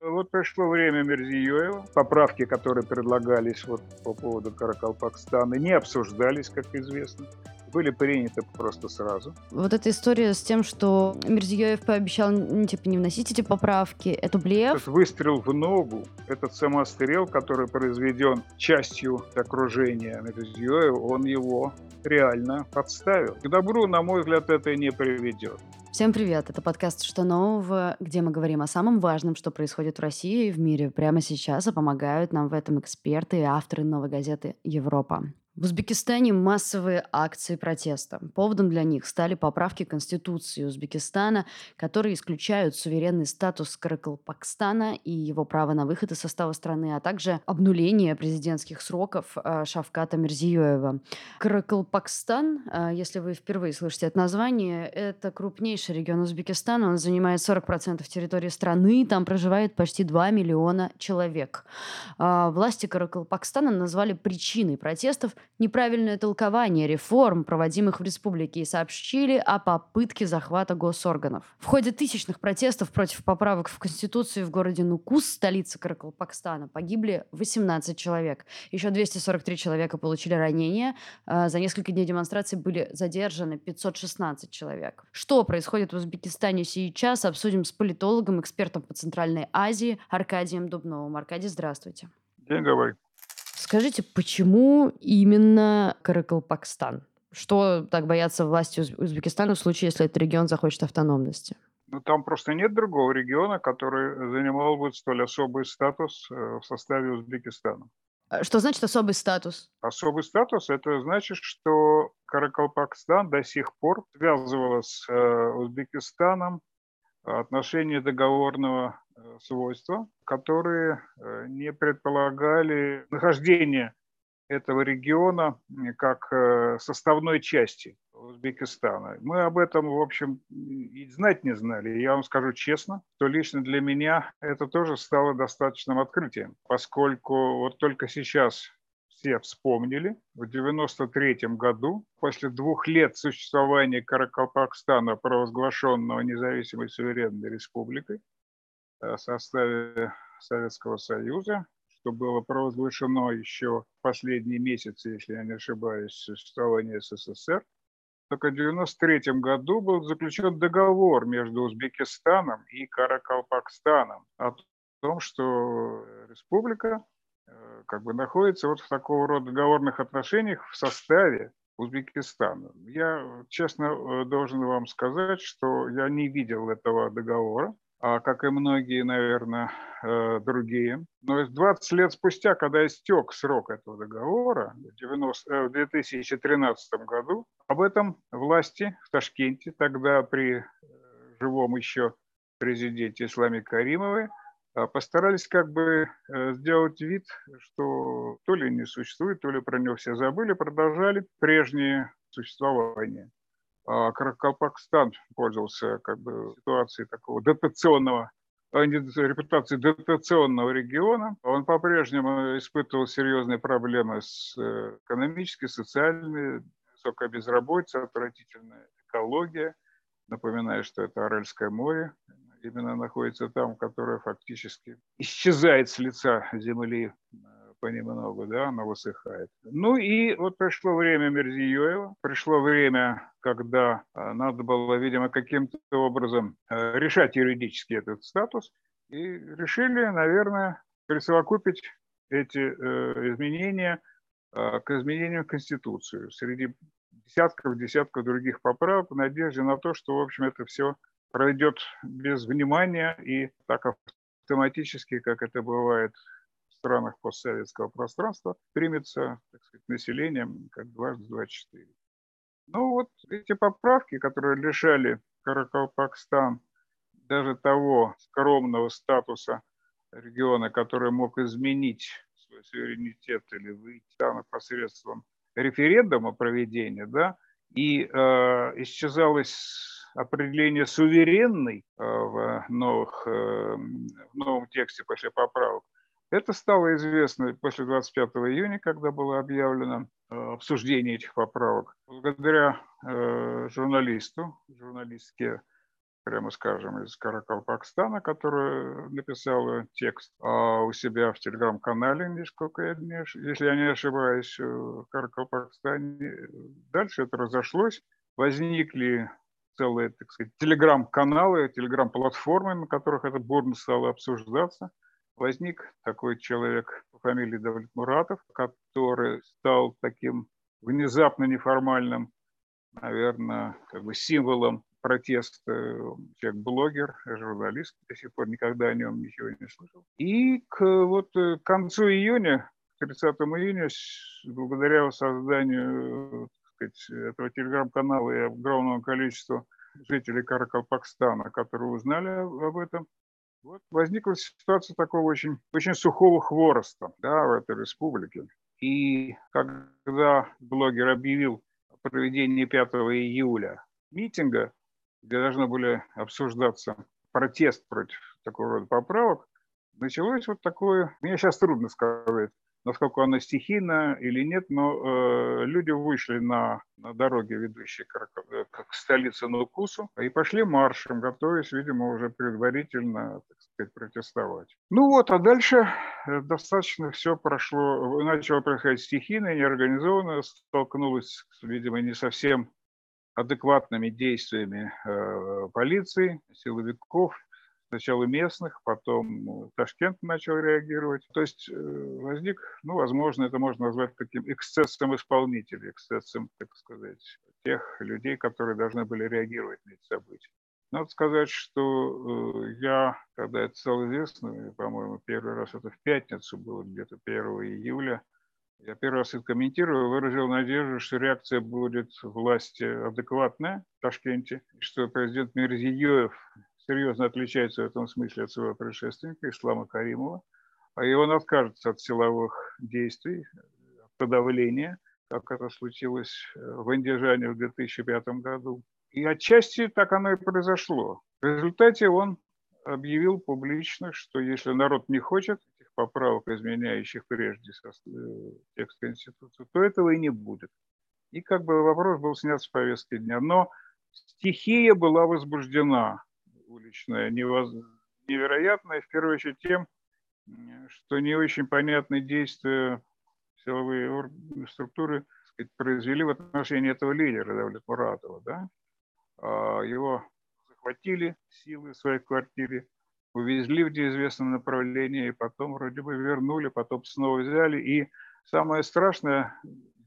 Вот пришло время Мерзиёева. Поправки, которые предлагались вот по поводу Каракалпакстана, не обсуждались, как известно были приняты просто сразу. Вот эта история с тем, что Мирзиёев пообещал ну, типа, не вносить эти поправки, это блеф? Этот выстрел в ногу, этот самострел, который произведен частью окружения Мирзиёева, он его реально подставил. К добру, на мой взгляд, это не приведет. Всем привет! Это подкаст «Что нового?», где мы говорим о самом важном, что происходит в России и в мире прямо сейчас, и помогают нам в этом эксперты и авторы новой газеты «Европа». В Узбекистане массовые акции протеста. Поводом для них стали поправки Конституции Узбекистана, которые исключают суверенный статус Каракалпакстана и его право на выход из состава страны, а также обнуление президентских сроков э, Шавката Мирзиёева. Каракалпакстан, э, если вы впервые слышите это название, это крупнейший регион Узбекистана. Он занимает 40% территории страны, там проживает почти 2 миллиона человек. Э, власти Каракалпакстана назвали причиной протестов неправильное толкование реформ, проводимых в республике, и сообщили о попытке захвата госорганов. В ходе тысячных протестов против поправок в Конституцию в городе Нукус, столице Каракалпакстана, погибли 18 человек. Еще 243 человека получили ранения. А, за несколько дней демонстраций были задержаны 516 человек. Что происходит в Узбекистане сейчас, обсудим с политологом, экспертом по Центральной Азии Аркадием Дубновым. Аркадий, здравствуйте. День добрый. Скажите, почему именно Каракалпакстан? Что так боятся власти Узбекистана в случае, если этот регион захочет автономности? Ну, там просто нет другого региона, который занимал бы столь особый статус э, в составе Узбекистана. А что значит особый статус? Особый статус – это значит, что Каракалпакстан до сих пор связывала с э, Узбекистаном отношения договорного э, свойства, которые э, не предполагали нахождение этого региона как э, составной части Узбекистана. Мы об этом, в общем, и знать не знали. Я вам скажу честно, что лично для меня это тоже стало достаточным открытием, поскольку вот только сейчас все вспомнили, в 1993 году, после двух лет существования Каракалпакстана, провозглашенного независимой суверенной республикой э, составе Советского Союза, что было провозглашено еще в последние месяцы, если я не ошибаюсь, существования СССР, только в 1993 году был заключен договор между Узбекистаном и Каракалпакстаном о том, что республика Э, как бы находится вот в такого рода договорных отношениях в составе Узбекистана. Я честно э, должен вам сказать, что я не видел этого договора, как и многие, наверное, э, другие. Но 20 лет спустя, когда истек срок этого договора, в, 90, в 2013 году, об этом власти в Ташкенте, тогда при живом еще президенте Исламе Каримовой, а постарались как бы э, сделать вид, что то ли не существует, то ли про него все забыли, продолжали прежнее существование. А Каракалпакстан пользовался как бы ситуацией такого дотационного а репутацией дотационного региона. Он по-прежнему испытывал серьезные проблемы с э, экономической, социальной, высокая безработица, отвратительная экология. Напоминаю, что это Аральское море, именно находится там, которая фактически исчезает с лица земли понемногу, да, она высыхает. Ну и вот пришло время Мерзиёева, пришло время, когда э, надо было, видимо, каким-то образом э, решать юридически этот статус, и решили, наверное, присовокупить эти изменения к изменениям Конституции среди десятков, десятков других поправок в надежде на то, что, в общем, это все пройдет без внимания и так автоматически, как это бывает странах постсоветского пространства, примется так сказать, населением как дважды 24. Ну вот эти поправки, которые лишали Каракалпакстан даже того скромного статуса региона, который мог изменить свой суверенитет или выйти там посредством референдума проведения, да, и э, исчезалось определение суверенный э, в, новых, э, в новом тексте после поправок. Это стало известно после 25 июня, когда было объявлено э, обсуждение этих поправок. Благодаря журналисту, журналистке прямо скажем, из Каракалпакстана, которая написала текст а у себя в телеграм-канале, нисколько я не, если я не ошибаюсь, в Каракалпакстане. Дальше это разошлось, возникли целые, так сказать, телеграм-каналы, телеграм-платформы, на которых это бурно стало обсуждаться. Возник такой человек по фамилии Давлет Муратов, который стал таким внезапно неформальным, наверное, как бы символом протеста. Человек блогер, журналист, до сих пор никогда о нем ничего не слышал. И к вот э, концу июня, 30 июня, благодаря созданию сказать, этого телеграм-канала и огромному количеству жителей Каракалпакстана, которые узнали об этом, вот возникла ситуация такого очень, очень сухого хвороста да, в этой республике. И когда блогер объявил о проведении 5 июля митинга, где должны были обсуждаться протест против такого рода поправок, началось вот такое, мне сейчас трудно сказать, насколько оно стихийно или нет, но э, люди вышли на, на дороги, ведущие к, э, к столице Нукусу, и пошли маршем, готовясь, видимо, уже предварительно, так сказать, протестовать. Ну вот, а дальше э, достаточно все прошло, начало происходить стихийно, неорганизованно, столкнулось, видимо, не совсем адекватными действиями э, полиции, силовиков, сначала местных, потом ну, Ташкент начал реагировать. То есть э, возник, ну, возможно, это можно назвать таким эксцессом исполнителей, эксцессом, так сказать, тех людей, которые должны были реагировать на эти события. Надо сказать, что э, я, когда это стало известно, по-моему, первый раз это в пятницу было, где-то 1 июля, я первый раз это комментировал, выразил надежду, что реакция будет власти адекватная в Ташкенте, что президент Мирзиёев серьезно отличается в этом смысле от своего предшественника Ислама Каримова, а и он откажется от силовых действий, подавления, как это случилось э, в Андижане в 2005 году. И отчасти так оно и произошло. В результате он объявил публично, что если народ не хочет этих поправок, изменяющих прежде э, текст Конституции, то этого и не будет. И как бы вопрос был снят с повестки дня. Но стихия была возбуждена уличная невоз... невероятная, в первую очередь тем, что не очень понятные действия силовые структуры сказать, произвели в отношении этого лидера Давлет Муратова. Да? А, его захватили силы в своей квартире, увезли в неизвестном направлении, и потом вроде бы вернули, потом снова взяли. И самое страшное,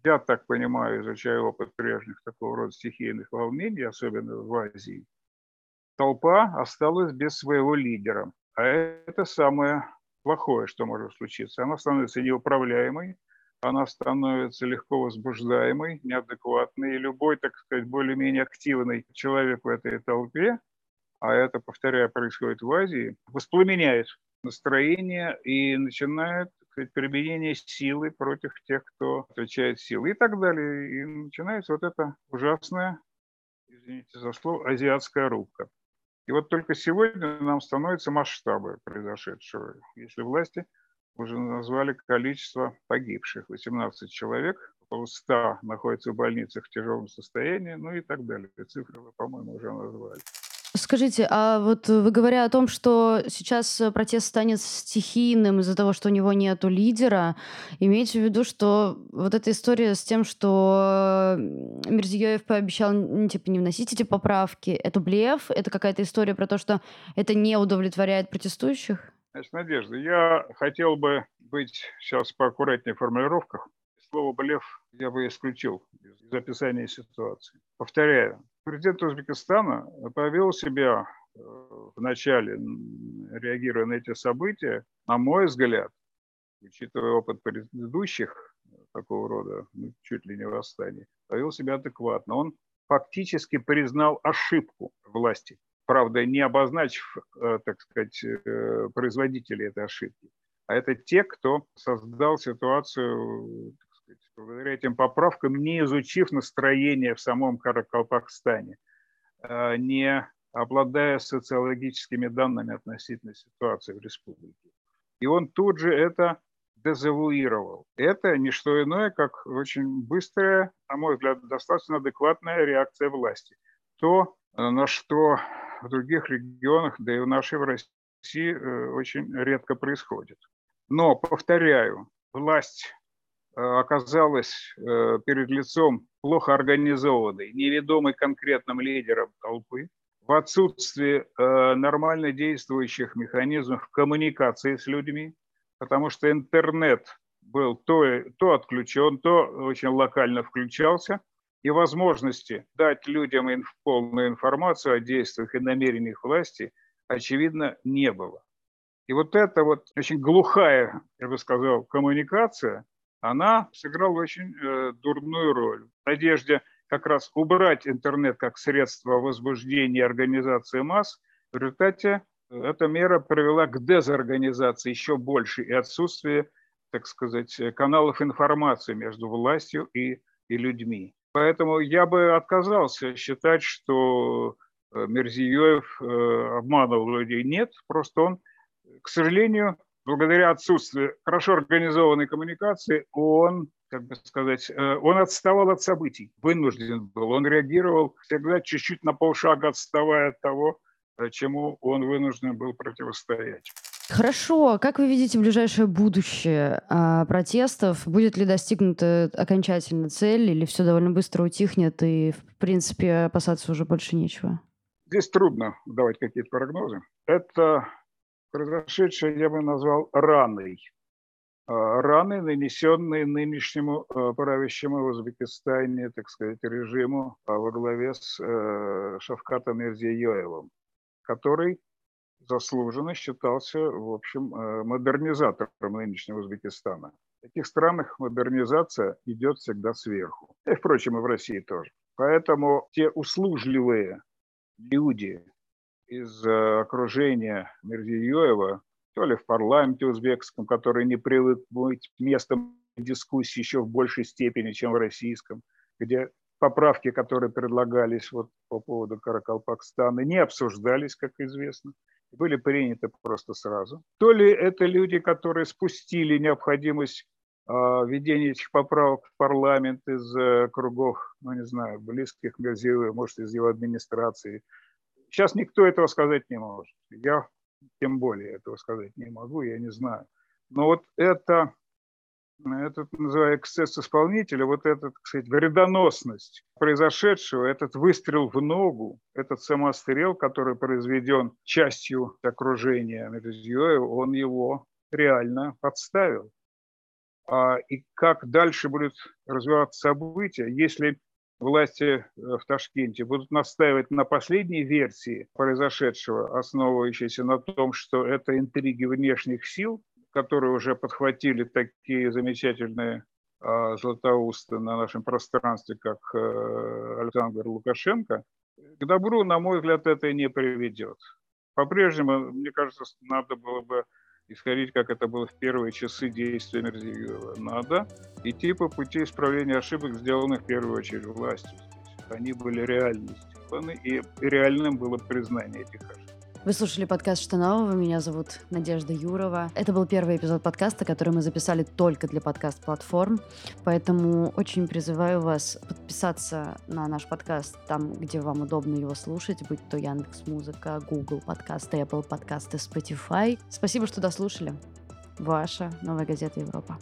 я так понимаю, изучая опыт прежних такого рода стихийных волнений, особенно в Азии – толпа осталась без своего лидера. А это самое плохое, что может случиться. Она становится неуправляемой, она становится легко возбуждаемой, неадекватной. И любой, так сказать, более-менее активный человек в этой толпе, а это, повторяю, происходит в Азии, воспламеняет настроение и начинает сказать, применение силы против тех, кто отвечает силой и так далее. И начинается вот эта ужасная, извините за слово, азиатская рубка. И вот только сегодня нам становятся масштабы произошедшего. Если власти уже назвали количество погибших, 18 человек, около 100 находятся в больницах в тяжелом состоянии, ну и так далее. Цифры вы, по-моему, уже назвали. Скажите, а вот вы говоря о том, что сейчас протест станет стихийным из-за того, что у него нету лидера, имейте в виду, что вот эта история с тем, что Мирзиёев пообещал типа не вносить эти поправки, это блеф, это какая-то история про то, что это не удовлетворяет протестующих? Значит, Надежда, я хотел бы быть сейчас поаккуратнее в формулировках. Слово «блеф» я бы исключил из описания ситуации. Повторяю, Президент Узбекистана повел себя э, в начале, реагируя на эти события, на мой взгляд, учитывая опыт предыдущих такого рода, ну, чуть ли не восстаний, повел себя адекватно. Он фактически признал ошибку власти, правда, не обозначив, э, так сказать, э, производителей этой ошибки. А это те, кто создал ситуацию, благодаря этим поправкам, не изучив настроение в самом Каракалпакстане, а, не обладая социологическими данными относительно ситуации в республике. И он тут же это дезавуировал. Это не что иное, как очень быстрая, на мой взгляд, достаточно адекватная реакция власти. То, на что в других регионах, да и в нашей в России очень редко происходит. Но, повторяю, власть оказалась перед лицом плохо организованной, неведомой конкретным лидером толпы, в отсутствии нормально действующих механизмов коммуникации с людьми, потому что интернет был то, то отключен, то очень локально включался, и возможности дать людям инф, полную информацию о действиях и намерениях власти, очевидно, не было. И вот эта вот очень глухая, я бы сказал, коммуникация, она сыграла очень э, дурную роль. В надежде как раз убрать интернет как средство возбуждения организации масс, в результате эта мера привела к дезорганизации еще больше и отсутствию так сказать, каналов информации между властью и, и людьми. Поэтому я бы отказался считать, что э, Мерзиёев э, обманывал людей. Нет, просто он, к сожалению, благодаря отсутствию хорошо организованной коммуникации, он, как бы сказать, э, он отставал от событий, вынужден был. Он реагировал всегда чуть-чуть на полшага отставая от того, чему он вынужден был противостоять. Хорошо. Как вы видите ближайшее будущее а, протестов? Будет ли достигнута окончательно цель или все довольно быстро утихнет и, в принципе, опасаться уже больше нечего? Здесь трудно давать какие-то прогнозы. Это произошедшее я бы назвал раной. А, раны, нанесенные нынешнему а, правящему в Узбекистане, так сказать, режиму а, во главе с э, Шавкатом Мирзиёевым, который заслуженно считался, в общем, э, модернизатором нынешнего Узбекистана. В таких странах модернизация идет всегда сверху. И, впрочем, и в России тоже. Поэтому те услужливые люди из э, окружения Мерзиёева, то ли в парламенте узбекском, который не привык быть местом дискуссии еще в большей степени, чем в российском, где поправки, которые предлагались вот по поводу Каракалпакстана, не обсуждались, как известно были приняты просто сразу. То ли это люди, которые спустили необходимость э, введения этих поправок в парламент из э, кругов, ну не знаю, близких Мерзиева, может, из его администрации. Сейчас никто этого сказать не может. Я тем более этого сказать не могу, я не знаю. Но вот это этот, называю, эксцесс исполнителя, вот эта, сказать, вредоносность произошедшего, этот выстрел в ногу, этот самострел, который произведен частью окружения Мерзиёева, он его реально подставил. А, и как дальше будут развиваться события, если власти э, в Ташкенте будут настаивать на последней версии произошедшего, основывающейся на том, что это интриги внешних сил, которые уже подхватили такие замечательные э, златоусты на нашем пространстве, как э, Александр Лукашенко, к добру, на мой взгляд, это не приведет. По-прежнему, мне кажется, надо было бы исходить, как это было в первые часы действия Мерзиева. Надо идти по пути исправления ошибок, сделанных в первую очередь властью. Они были реально сделаны, и реальным было признание этих ошибок. Вы слушали подкаст «Что нового?». Меня зовут Надежда Юрова. Это был первый эпизод подкаста, который мы записали только для подкаст-платформ. Поэтому очень призываю вас подписаться на наш подкаст там, где вам удобно его слушать, будь то Яндекс Музыка, Google подкасты, Apple подкасты, Spotify. Спасибо, что дослушали. Ваша новая газета Европа.